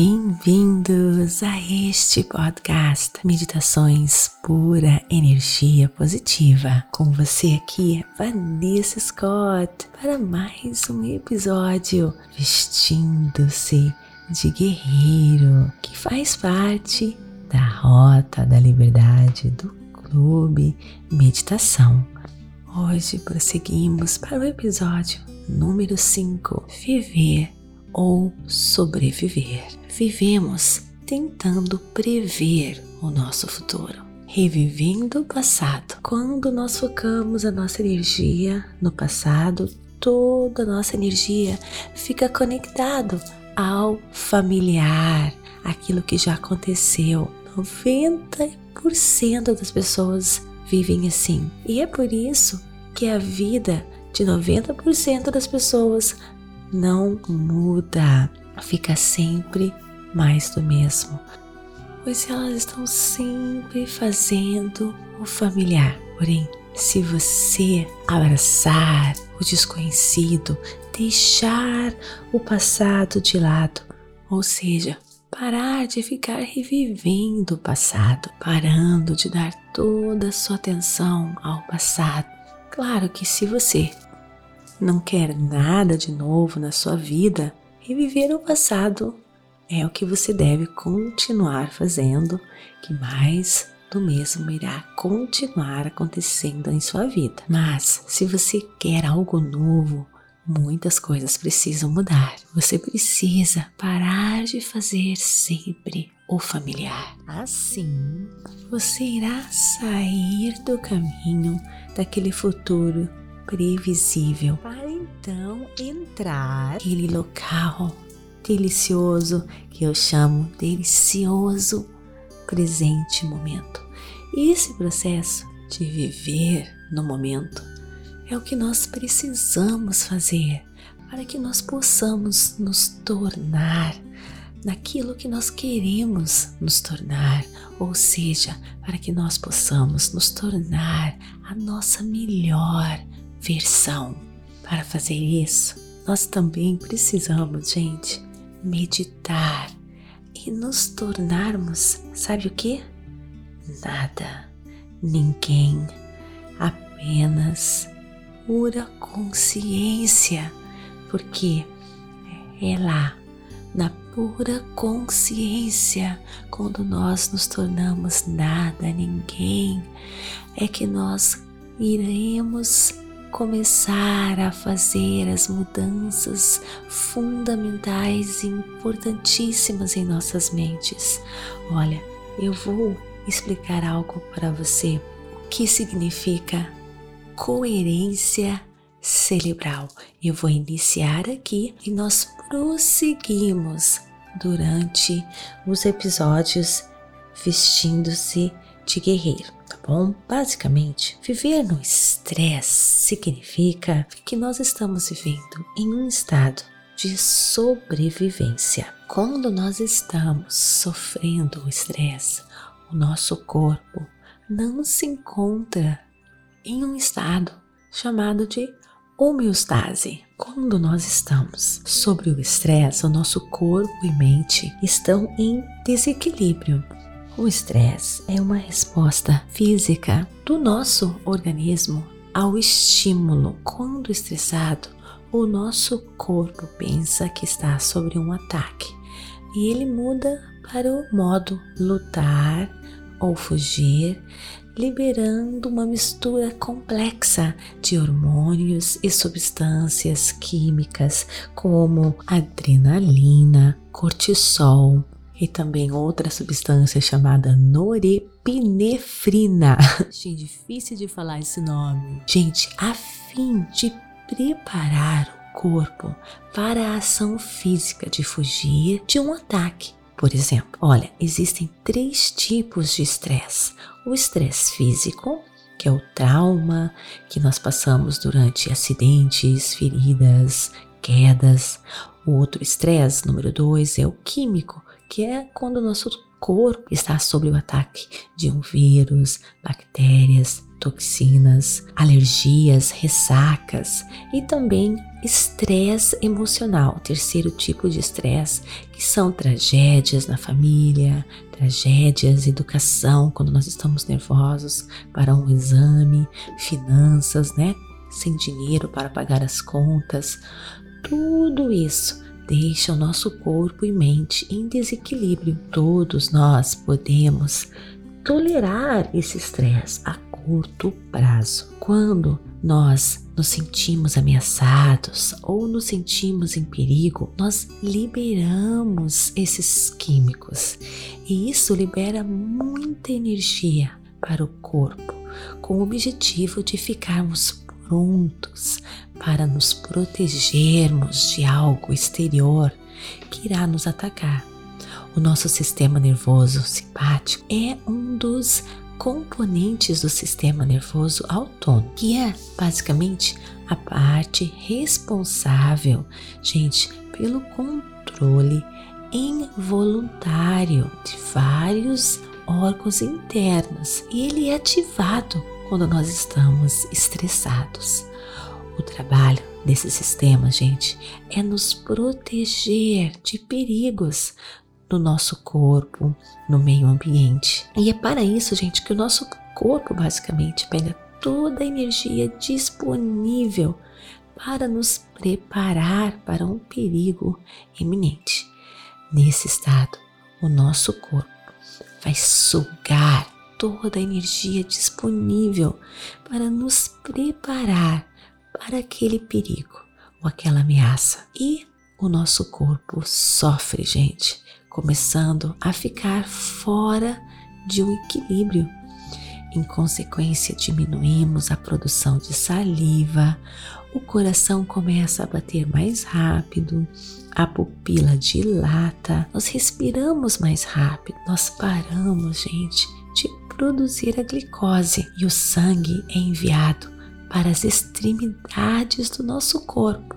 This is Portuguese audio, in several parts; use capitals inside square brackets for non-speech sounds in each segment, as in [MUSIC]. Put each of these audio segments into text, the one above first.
Bem-vindos a este podcast Meditações Pura Energia Positiva. Com você aqui, Vanessa Scott, para mais um episódio Vestindo-se de Guerreiro, que faz parte da Rota da Liberdade do Clube Meditação. Hoje prosseguimos para o episódio número 5: Viver ou sobreviver. Vivemos tentando prever o nosso futuro, revivendo o passado. Quando nós focamos a nossa energia no passado, toda a nossa energia fica conectado ao familiar, aquilo que já aconteceu. 90% das pessoas vivem assim. E é por isso que a vida de 90% das pessoas não muda, fica sempre mais do mesmo, pois elas estão sempre fazendo o familiar. Porém, se você abraçar o desconhecido, deixar o passado de lado, ou seja, parar de ficar revivendo o passado, parando de dar toda a sua atenção ao passado. Claro que se você não quer nada de novo na sua vida, reviver o passado é o que você deve continuar fazendo, que mais do mesmo irá continuar acontecendo em sua vida. Mas se você quer algo novo, muitas coisas precisam mudar. Você precisa parar de fazer sempre o familiar. Assim, você irá sair do caminho daquele futuro previsível então entrar naquele local delicioso que eu chamo delicioso presente momento. E esse processo de viver no momento é o que nós precisamos fazer para que nós possamos nos tornar naquilo que nós queremos nos tornar, ou seja, para que nós possamos nos tornar a nossa melhor versão. Para fazer isso, nós também precisamos, gente, meditar e nos tornarmos, sabe o que? Nada, ninguém, apenas pura consciência, porque é lá, na pura consciência, quando nós nos tornamos nada, ninguém, é que nós iremos começar a fazer as mudanças fundamentais e importantíssimas em nossas mentes. Olha, eu vou explicar algo para você. O que significa coerência cerebral? Eu vou iniciar aqui e nós prosseguimos durante os episódios vestindo-se de guerreiro bom? Basicamente, viver no estresse significa que nós estamos vivendo em um estado de sobrevivência. Quando nós estamos sofrendo o estresse, o nosso corpo não se encontra em um estado chamado de homeostase. Quando nós estamos sobre o estresse, o nosso corpo e mente estão em desequilíbrio. O estresse é uma resposta física do nosso organismo ao estímulo. Quando estressado, o nosso corpo pensa que está sobre um ataque e ele muda para o modo lutar ou fugir, liberando uma mistura complexa de hormônios e substâncias químicas como adrenalina, cortisol, e também outra substância chamada norepinefrina. [LAUGHS] Achei difícil de falar esse nome. Gente, a fim de preparar o corpo para a ação física de fugir de um ataque. Por exemplo, olha, existem três tipos de estresse: o estresse físico, que é o trauma que nós passamos durante acidentes, feridas, quedas. O outro estresse, número dois, é o químico, que é quando o nosso corpo está sob o ataque de um vírus, bactérias, toxinas, alergias, ressacas e também estresse emocional, terceiro tipo de estresse, que são tragédias na família, tragédias, educação, quando nós estamos nervosos para um exame, finanças, né? Sem dinheiro para pagar as contas. Tudo isso deixa o nosso corpo e mente em desequilíbrio. Todos nós podemos tolerar esse estresse a curto prazo. Quando nós nos sentimos ameaçados ou nos sentimos em perigo, nós liberamos esses químicos e isso libera muita energia para o corpo, com o objetivo de ficarmos prontos para nos protegermos de algo exterior que irá nos atacar. O nosso sistema nervoso simpático é um dos componentes do sistema nervoso autônomo, que é basicamente a parte responsável, gente, pelo controle involuntário de vários órgãos internos e ele é ativado quando nós estamos estressados. O trabalho desse sistema, gente, é nos proteger de perigos no nosso corpo, no meio ambiente. E é para isso, gente, que o nosso corpo basicamente pega toda a energia disponível para nos preparar para um perigo iminente. Nesse estado, o nosso corpo vai sugar toda a energia disponível para nos preparar para aquele perigo ou aquela ameaça. E o nosso corpo sofre, gente, começando a ficar fora de um equilíbrio. Em consequência, diminuímos a produção de saliva, o coração começa a bater mais rápido, a pupila dilata, nós respiramos mais rápido, nós paramos, gente, produzir a glicose e o sangue é enviado para as extremidades do nosso corpo.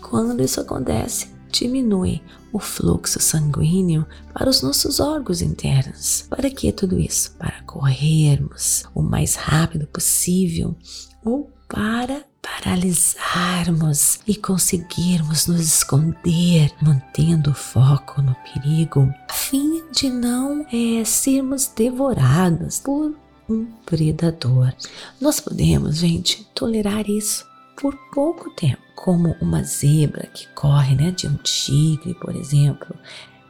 Quando isso acontece, diminui o fluxo sanguíneo para os nossos órgãos internos. Para que tudo isso? Para corrermos o mais rápido possível ou para paralisarmos e conseguirmos nos esconder, mantendo o foco no perigo, a fim de não é, sermos devorados por um predador. Nós podemos, gente, tolerar isso por pouco tempo, como uma zebra que corre, né, de um tigre, por exemplo.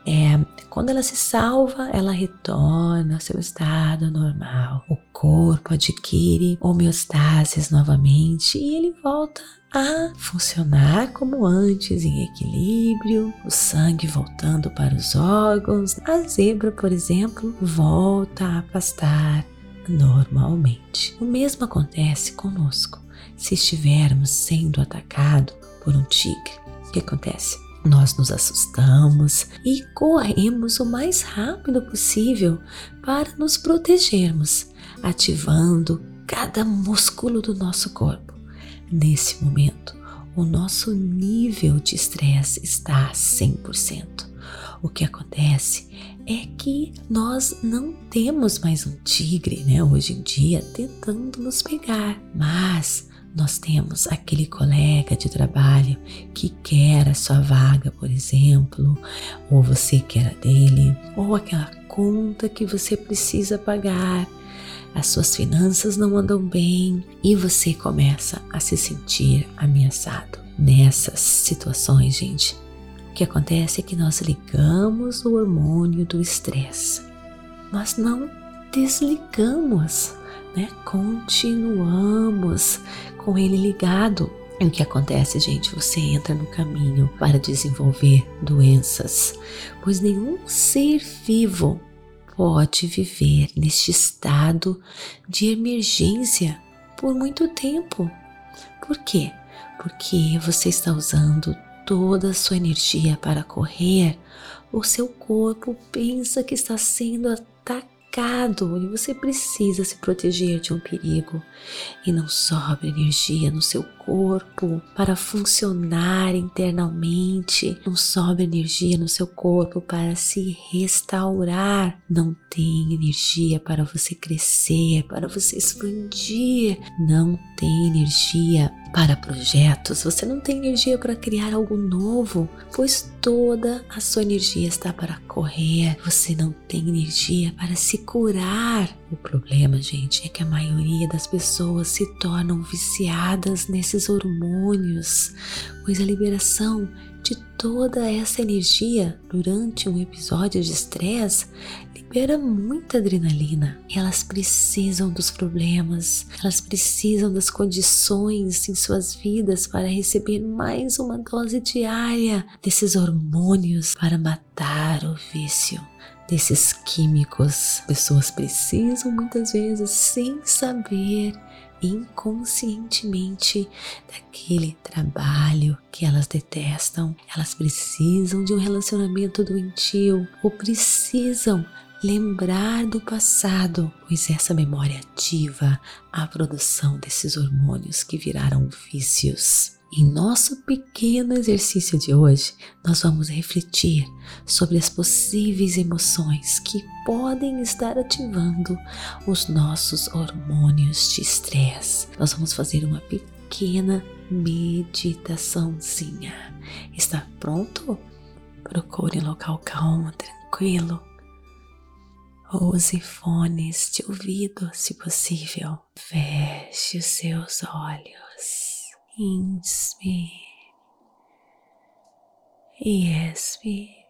É, quando ela se salva, ela retorna ao seu estado normal. O corpo adquire homeostasis novamente e ele volta a funcionar como antes, em equilíbrio, o sangue voltando para os órgãos. A zebra, por exemplo, volta a pastar normalmente. O mesmo acontece conosco se estivermos sendo atacado por um tigre. O que acontece? Nós nos assustamos e corremos o mais rápido possível para nos protegermos, ativando cada músculo do nosso corpo. Nesse momento, o nosso nível de estresse está a 100%. O que acontece é que nós não temos mais um tigre, né, hoje em dia, tentando nos pegar, mas nós temos aquele colega de trabalho que quer a sua vaga, por exemplo, ou você quer a dele, ou aquela conta que você precisa pagar. As suas finanças não andam bem e você começa a se sentir ameaçado. Nessas situações, gente, o que acontece é que nós ligamos o hormônio do estresse. Nós não desligamos, né? Continuamos com ele ligado. E o que acontece, gente? Você entra no caminho para desenvolver doenças, pois nenhum ser vivo pode viver neste estado de emergência por muito tempo. Por quê? Porque você está usando toda a sua energia para correr, o seu corpo pensa que está sendo atacado delicado e você precisa se proteger de um perigo. E não sobra energia no seu corpo para funcionar internamente, não sobra energia no seu corpo para se restaurar, não tem energia para você crescer, para você expandir, não tem energia para projetos, você não tem energia para criar algo novo, pois toda a sua energia está para correr, você não tem energia para se curar. O problema, gente, é que a maioria das pessoas se tornam viciadas nesses hormônios, pois a liberação de toda essa energia durante um episódio de estresse libera muita adrenalina. Elas precisam dos problemas, elas precisam das condições em suas vidas para receber mais uma dose diária desses hormônios para matar o vício desses químicos. Pessoas precisam muitas vezes, sem saber, inconscientemente daquele trabalho que elas detestam. Elas precisam de um relacionamento doentio ou precisam lembrar do passado, pois essa memória ativa a produção desses hormônios que viraram vícios. Em nosso pequeno exercício de hoje, nós vamos refletir sobre as possíveis emoções que podem estar ativando os nossos hormônios de estresse. Nós vamos fazer uma pequena meditaçãozinha. Está pronto? Procure um local calmo, tranquilo. Use fones de ouvido, se possível. Feche os seus olhos. Inspire e expire.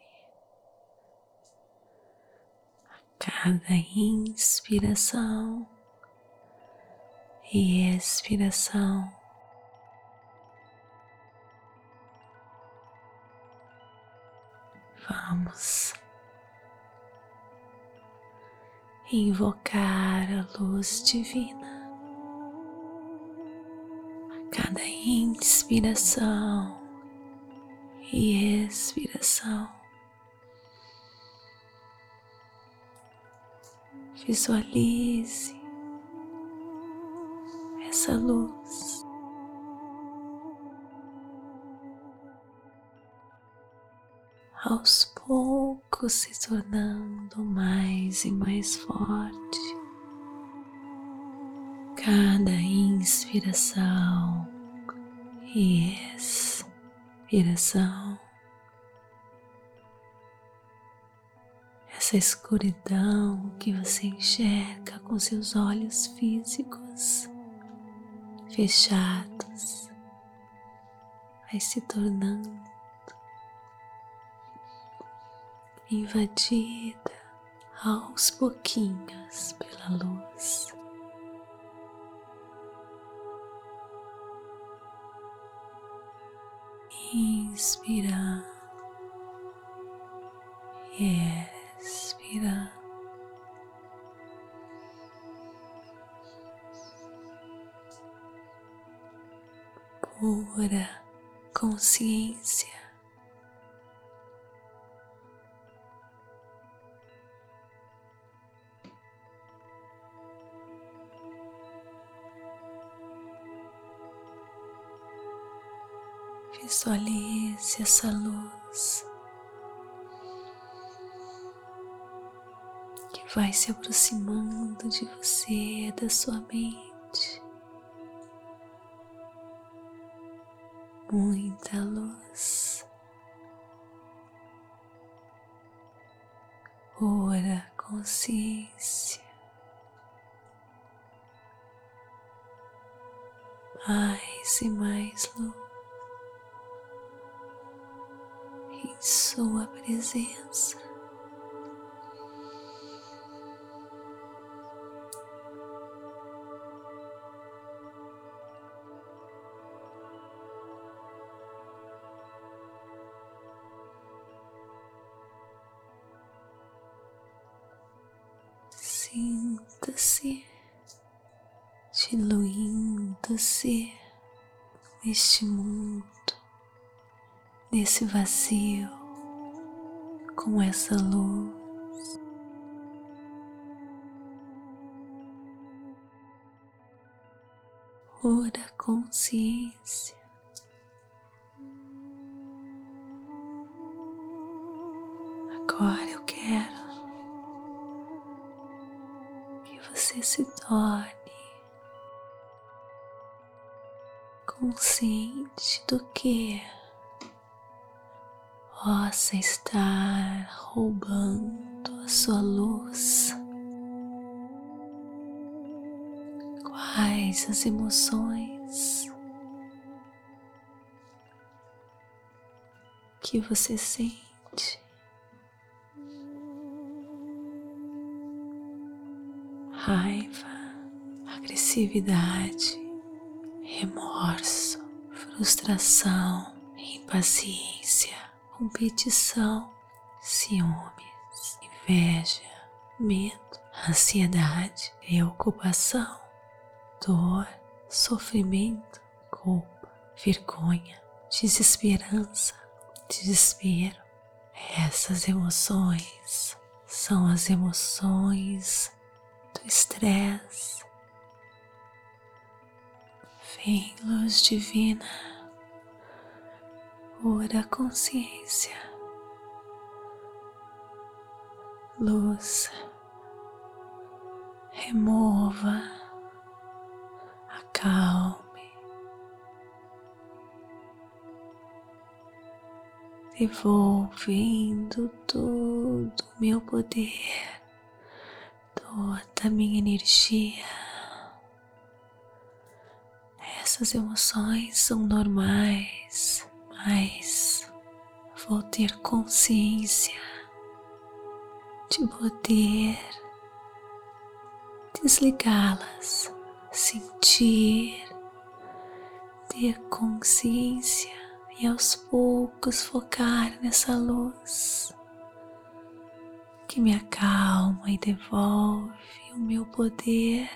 A cada inspiração e expiração, vamos invocar a luz divina cada inspiração e expiração. Visualize essa luz. Aos poucos se tornando mais e mais forte cada inspiração e expiração. Essa escuridão que você enxerga com seus olhos físicos fechados vai se tornando invadida aos pouquinhos pela luz. Inspirar e expirar. Pura consciência. Visualize essa luz que vai se aproximando de você, da sua mente. Muita luz. Ora consciência. Mais e mais luz. Sua presença. Sinta-se diluindo-se neste mundo nesse vazio, com essa luz. Pura consciência. Agora eu quero que você se torne consciente do que é possa estar roubando a sua luz. Quais as emoções que você sente? Raiva, agressividade, remorso, frustração, impaciência competição, ciúmes, inveja, medo, ansiedade, preocupação, dor, sofrimento, culpa, vergonha, desesperança, desespero. Essas emoções são as emoções do estresse. Vem, luz divina pura consciência, luz, remova, acalme, devolvendo todo o meu poder, toda a minha energia. Essas emoções são normais mas vou ter consciência de poder desligá-las, sentir, ter consciência e aos poucos focar nessa luz que me acalma e devolve o meu poder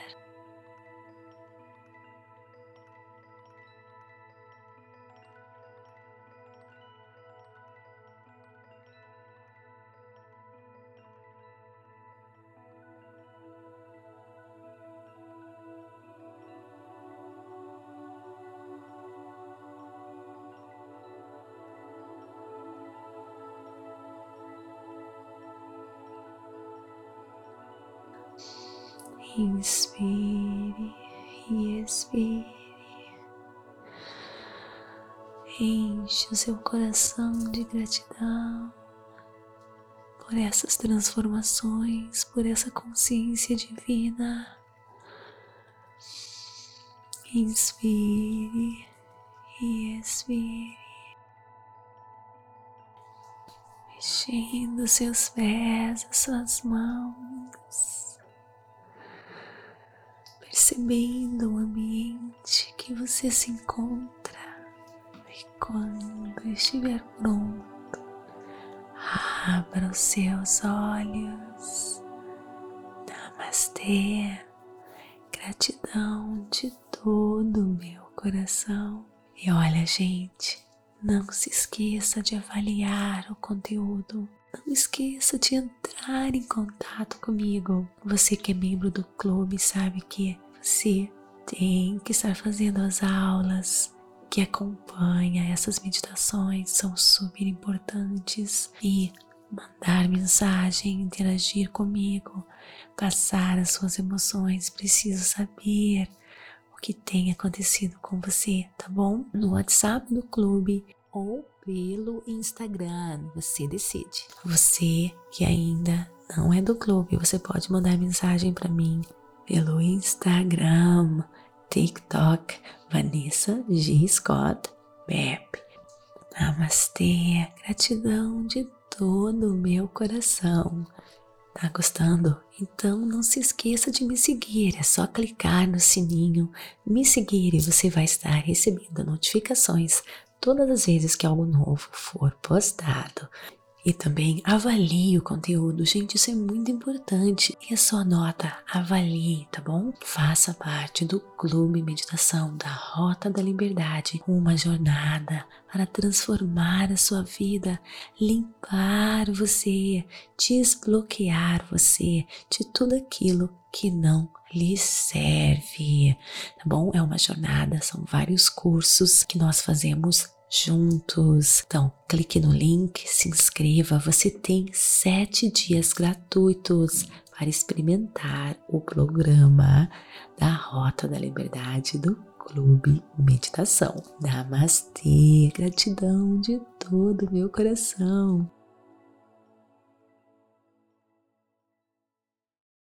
Inspire e expire. Enche o seu coração de gratidão por essas transformações, por essa consciência divina. Inspire e expire. Mexendo seus pés, as suas mãos percebendo o ambiente que você se encontra e quando estiver pronto, abra os seus olhos. Namastê, gratidão de todo o meu coração. E olha, gente, não se esqueça de avaliar o conteúdo. Não esqueça de entrar em contato comigo. Você que é membro do clube sabe que você tem que estar fazendo as aulas que acompanha essas meditações são super importantes e mandar mensagem, interagir comigo, passar as suas emoções, preciso saber o que tem acontecido com você, tá bom? No WhatsApp do clube ou pelo Instagram, você decide. Você que ainda não é do clube, você pode mandar mensagem para mim pelo Instagram, TikTok, Vanessa G. Scott Bep. Namastê, gratidão de todo o meu coração. Tá gostando? Então não se esqueça de me seguir, é só clicar no sininho, me seguir e você vai estar recebendo notificações todas as vezes que algo novo for postado. E também avalie o conteúdo, gente, isso é muito importante. E a sua nota, avalie, tá bom? Faça parte do Clube Meditação da Rota da Liberdade, uma jornada para transformar a sua vida, limpar você, desbloquear você de tudo aquilo que não lhe serve, tá bom? É uma jornada, são vários cursos que nós fazemos juntos. Então, clique no link, se inscreva. Você tem sete dias gratuitos para experimentar o programa da Rota da Liberdade do Clube Meditação. Namastê, gratidão de todo o meu coração.